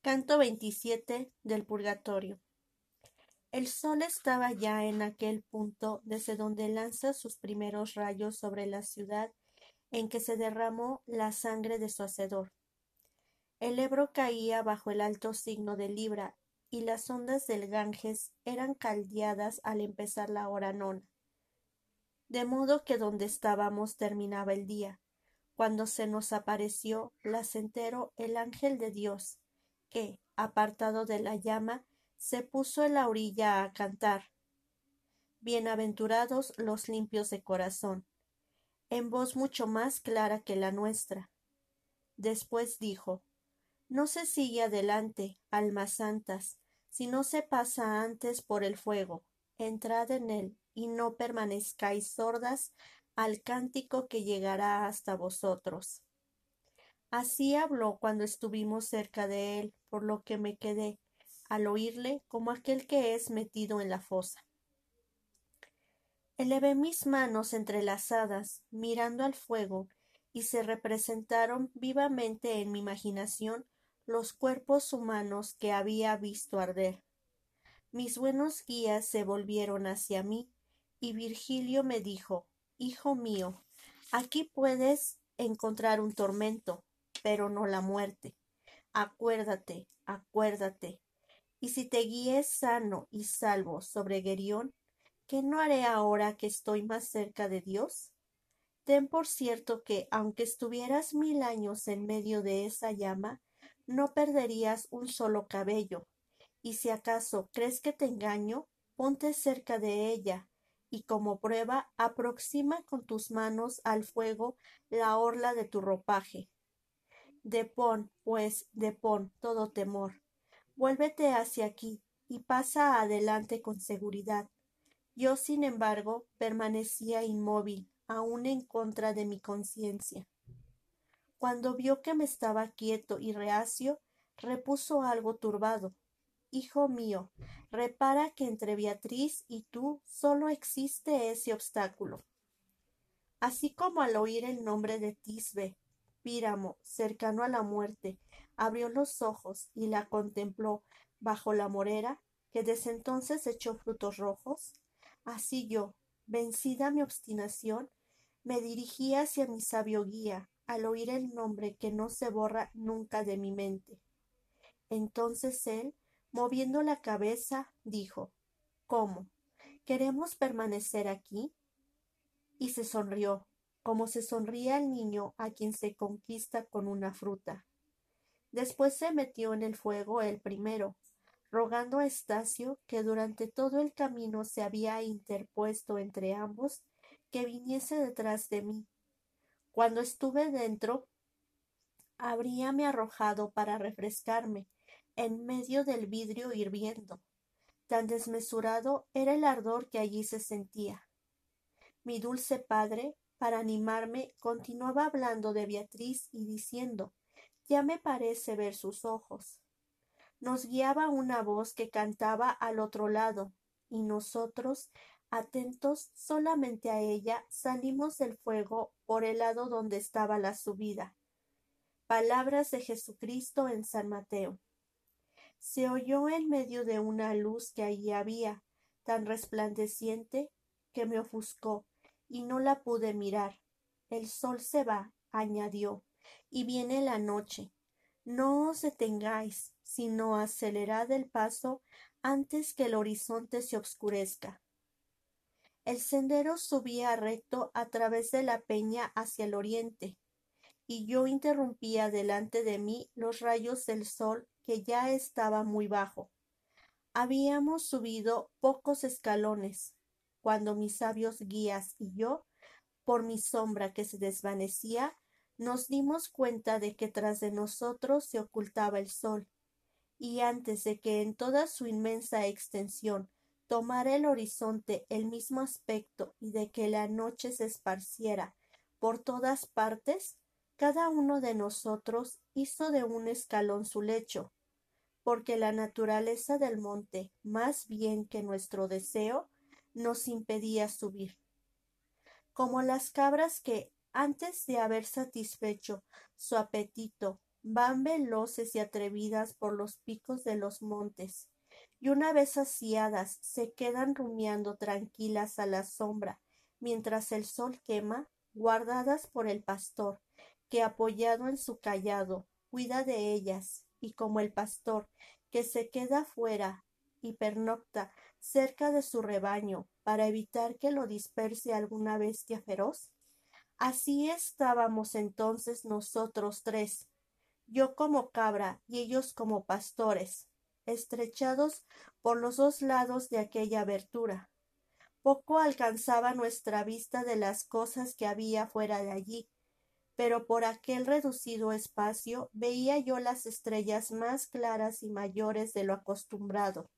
Canto 27 del Purgatorio. El sol estaba ya en aquel punto desde donde lanza sus primeros rayos sobre la ciudad en que se derramó la sangre de su hacedor. El Ebro caía bajo el alto signo de Libra y las ondas del Ganges eran caldeadas al empezar la hora nona. De modo que donde estábamos terminaba el día, cuando se nos apareció placentero el ángel de Dios, que, apartado de la llama, se puso en la orilla a cantar. Bienaventurados los limpios de corazón, en voz mucho más clara que la nuestra. Después dijo, No se sigue adelante, almas santas, si no se pasa antes por el fuego, entrad en él, y no permanezcáis sordas al cántico que llegará hasta vosotros. Así habló cuando estuvimos cerca de él, por lo que me quedé, al oírle, como aquel que es metido en la fosa. Elevé mis manos entrelazadas, mirando al fuego, y se representaron vivamente en mi imaginación los cuerpos humanos que había visto arder. Mis buenos guías se volvieron hacia mí, y Virgilio me dijo Hijo mío, aquí puedes encontrar un tormento, pero no la muerte. Acuérdate, acuérdate. Y si te guíes sano y salvo sobre Gerión, ¿qué no haré ahora que estoy más cerca de Dios? Ten por cierto que, aunque estuvieras mil años en medio de esa llama, no perderías un solo cabello. Y si acaso crees que te engaño, ponte cerca de ella, y como prueba aproxima con tus manos al fuego la orla de tu ropaje, Depón, pues, depón todo temor. Vuélvete hacia aquí y pasa adelante con seguridad. Yo, sin embargo, permanecía inmóvil, aun en contra de mi conciencia. Cuando vio que me estaba quieto y reacio, repuso algo turbado. Hijo mío, repara que entre Beatriz y tú solo existe ese obstáculo. Así como al oír el nombre de Tisbe, Píramo, cercano a la muerte, abrió los ojos y la contempló bajo la morera, que desde entonces echó frutos rojos, así yo, vencida mi obstinación, me dirigí hacia mi sabio guía, al oír el nombre que no se borra nunca de mi mente. Entonces él, moviendo la cabeza, dijo ¿Cómo? ¿Queremos permanecer aquí? Y se sonrió, como se sonríe al niño a quien se conquista con una fruta. Después se metió en el fuego el primero, rogando a Estacio, que durante todo el camino se había interpuesto entre ambos, que viniese detrás de mí. Cuando estuve dentro, habríame arrojado para refrescarme, en medio del vidrio hirviendo. Tan desmesurado era el ardor que allí se sentía. Mi dulce padre para animarme, continuaba hablando de Beatriz y diciendo ya me parece ver sus ojos. Nos guiaba una voz que cantaba al otro lado, y nosotros, atentos solamente a ella, salimos del fuego por el lado donde estaba la subida. Palabras de Jesucristo en San Mateo. Se oyó en medio de una luz que allí había, tan resplandeciente que me ofuscó, y no la pude mirar. El sol se va, añadió, y viene la noche. No os detengáis, sino acelerad el paso antes que el horizonte se obscurezca. El sendero subía recto a través de la peña hacia el oriente, y yo interrumpía delante de mí los rayos del sol que ya estaba muy bajo. Habíamos subido pocos escalones, cuando mis sabios guías y yo, por mi sombra que se desvanecía, nos dimos cuenta de que tras de nosotros se ocultaba el sol, y antes de que en toda su inmensa extensión tomara el horizonte el mismo aspecto y de que la noche se esparciera por todas partes, cada uno de nosotros hizo de un escalón su lecho, porque la naturaleza del monte, más bien que nuestro deseo, nos impedía subir. Como las cabras que, antes de haber satisfecho su apetito van veloces y atrevidas por los picos de los montes, y una vez saciadas se quedan rumiando tranquilas a la sombra, mientras el sol quema, guardadas por el pastor, que apoyado en su callado cuida de ellas, y como el pastor que se queda fuera y pernocta cerca de su rebaño para evitar que lo disperse alguna bestia feroz? Así estábamos entonces nosotros tres, yo como cabra y ellos como pastores, estrechados por los dos lados de aquella abertura. Poco alcanzaba nuestra vista de las cosas que había fuera de allí, pero por aquel reducido espacio veía yo las estrellas más claras y mayores de lo acostumbrado.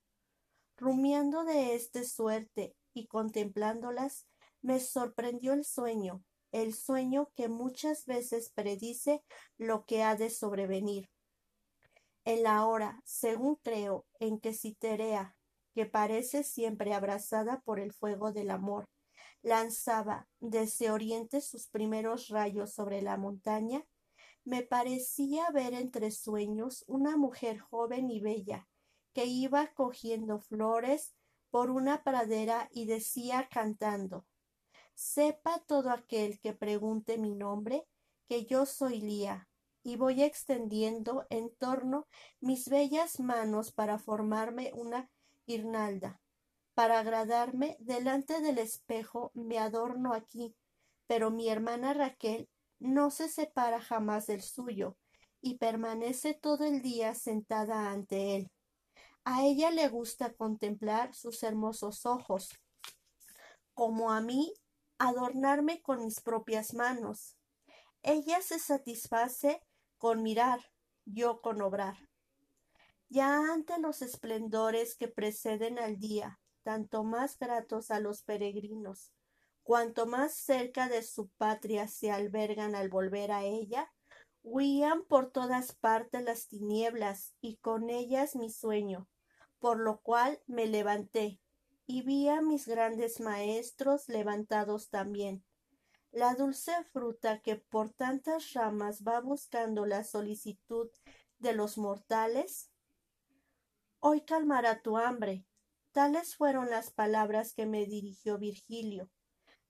Rumiando de este suerte y contemplándolas, me sorprendió el sueño, el sueño que muchas veces predice lo que ha de sobrevenir. En la hora, según creo, en que Citerea, que parece siempre abrazada por el fuego del amor, lanzaba desde oriente sus primeros rayos sobre la montaña, me parecía ver entre sueños una mujer joven y bella, que iba cogiendo flores por una pradera y decía cantando Sepa todo aquel que pregunte mi nombre, que yo soy Lía, y voy extendiendo en torno mis bellas manos para formarme una guirnalda. Para agradarme, delante del espejo me adorno aquí, pero mi hermana Raquel no se separa jamás del suyo, y permanece todo el día sentada ante él. A ella le gusta contemplar sus hermosos ojos, como a mí adornarme con mis propias manos. Ella se satisface con mirar, yo con obrar. Ya ante los esplendores que preceden al día, tanto más gratos a los peregrinos, cuanto más cerca de su patria se albergan al volver a ella, huían por todas partes las tinieblas y con ellas mi sueño, por lo cual me levanté, y vi a mis grandes maestros levantados también. La dulce fruta que por tantas ramas va buscando la solicitud de los mortales, hoy calmará tu hambre. Tales fueron las palabras que me dirigió Virgilio,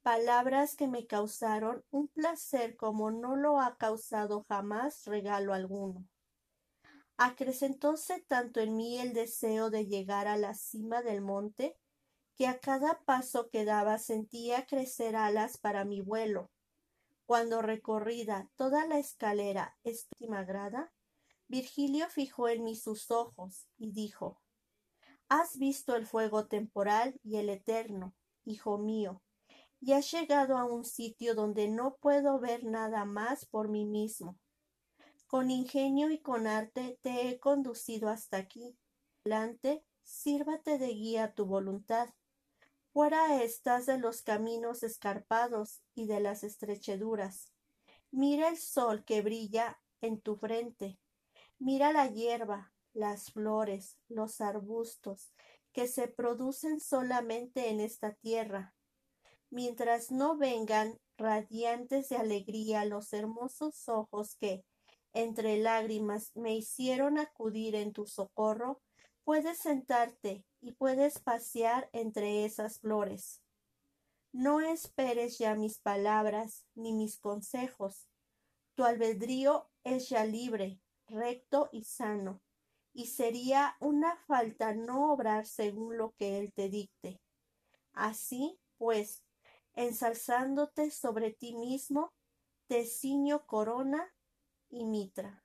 palabras que me causaron un placer como no lo ha causado jamás regalo alguno. Acrecentóse tanto en mí el deseo de llegar a la cima del monte, que a cada paso que daba sentía crecer alas para mi vuelo. Cuando recorrida toda la escalera última grada, Virgilio fijó en mí sus ojos y dijo Has visto el fuego temporal y el eterno, hijo mío, y has llegado a un sitio donde no puedo ver nada más por mí mismo. Con ingenio y con arte te he conducido hasta aquí. Delante, sírvate de guía tu voluntad Fuera estás de los caminos escarpados y de las estrecheduras. Mira el sol que brilla en tu frente. Mira la hierba, las flores, los arbustos, que se producen solamente en esta tierra. Mientras no vengan radiantes de alegría los hermosos ojos que, entre lágrimas, me hicieron acudir en tu socorro, puedes sentarte y puedes pasear entre esas flores. No esperes ya mis palabras ni mis consejos. Tu albedrío es ya libre, recto y sano, y sería una falta no obrar según lo que él te dicte. Así, pues, ensalzándote sobre ti mismo, te ciño corona y mitra.